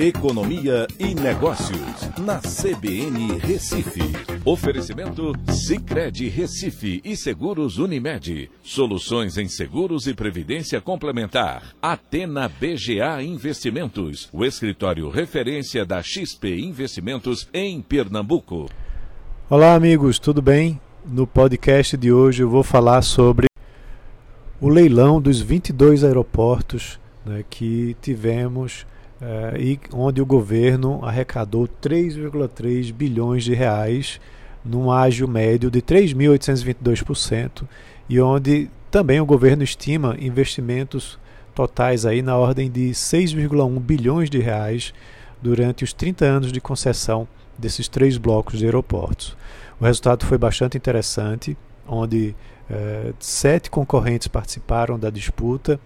Economia e Negócios, na CBN Recife. Oferecimento Cicred Recife e Seguros Unimed. Soluções em seguros e previdência complementar. Atena BGA Investimentos, o escritório referência da XP Investimentos em Pernambuco. Olá, amigos, tudo bem? No podcast de hoje eu vou falar sobre o leilão dos 22 aeroportos né, que tivemos é, e onde o governo arrecadou 3,3 bilhões de reais num ágio médio de 3.822% e onde também o governo estima investimentos totais aí na ordem de 6,1 bilhões de reais durante os 30 anos de concessão desses três blocos de aeroportos. O resultado foi bastante interessante, onde eh, sete concorrentes participaram da disputa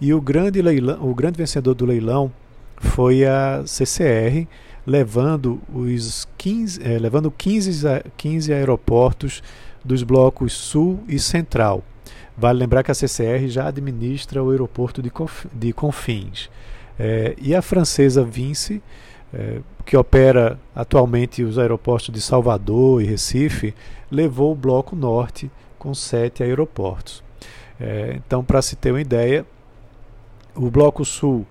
e o grande, leilão, o grande vencedor do leilão foi a CCR, levando os 15, é, levando 15, 15 aeroportos dos blocos Sul e Central. Vale lembrar que a CCR já administra o aeroporto de, Conf, de Confins. É, e a francesa Vinci, é, que opera atualmente os aeroportos de Salvador e Recife, levou o bloco norte com sete aeroportos. É, então, para se ter uma ideia, o bloco sul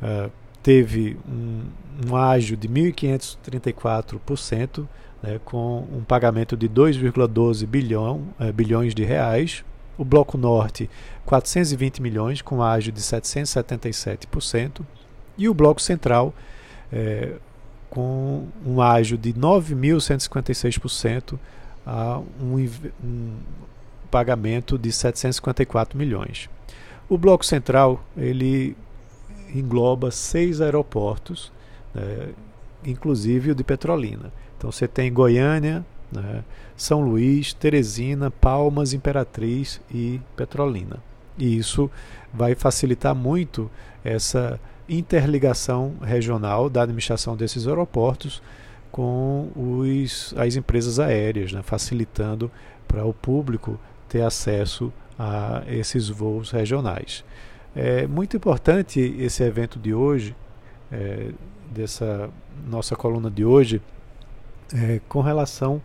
uh, teve um, um ágio de 1.534%, né, com um pagamento de 2,12 bilhão, uh, bilhões de reais. O Bloco Norte, 420 milhões, com ágio de 777%. E o Bloco Central, uh, com um ágio de 9.156%, a um, um pagamento de 754 milhões. O Bloco Central ele engloba seis aeroportos, né, inclusive o de Petrolina. Então você tem Goiânia, né, São Luís, Teresina, Palmas, Imperatriz e Petrolina. E isso vai facilitar muito essa interligação regional da administração desses aeroportos com os, as empresas aéreas, né, facilitando para o público ter acesso a esses voos regionais. É muito importante esse evento de hoje, é, dessa nossa coluna de hoje, é, com relação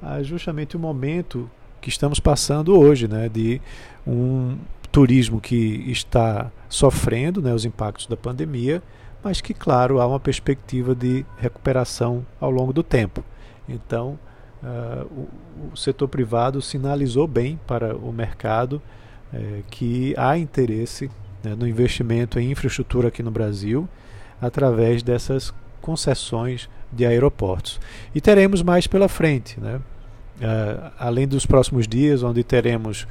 a justamente o momento que estamos passando hoje, né, de um turismo que está sofrendo né, os impactos da pandemia, mas que, claro, há uma perspectiva de recuperação ao longo do tempo. Então, uh, o, o, setor privado sinalizou bem para o mercado uh, que há interesse né, no investimento em infraestrutura aqui no Brasil através dessas concessões de aeroportos. E teremos mais pela frente, né? Uh, além dos próximos dias, onde teremos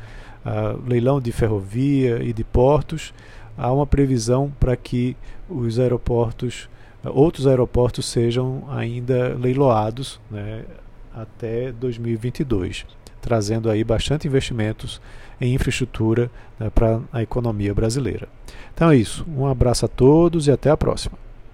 leilão de ferrovia e de portos, há uma previsão para que os aeroportos, outros aeroportos sejam ainda leiloados né, até 2022, trazendo aí bastante investimentos em infraestrutura né, para a economia brasileira. Então é isso. Um abraço a todos e até a próxima.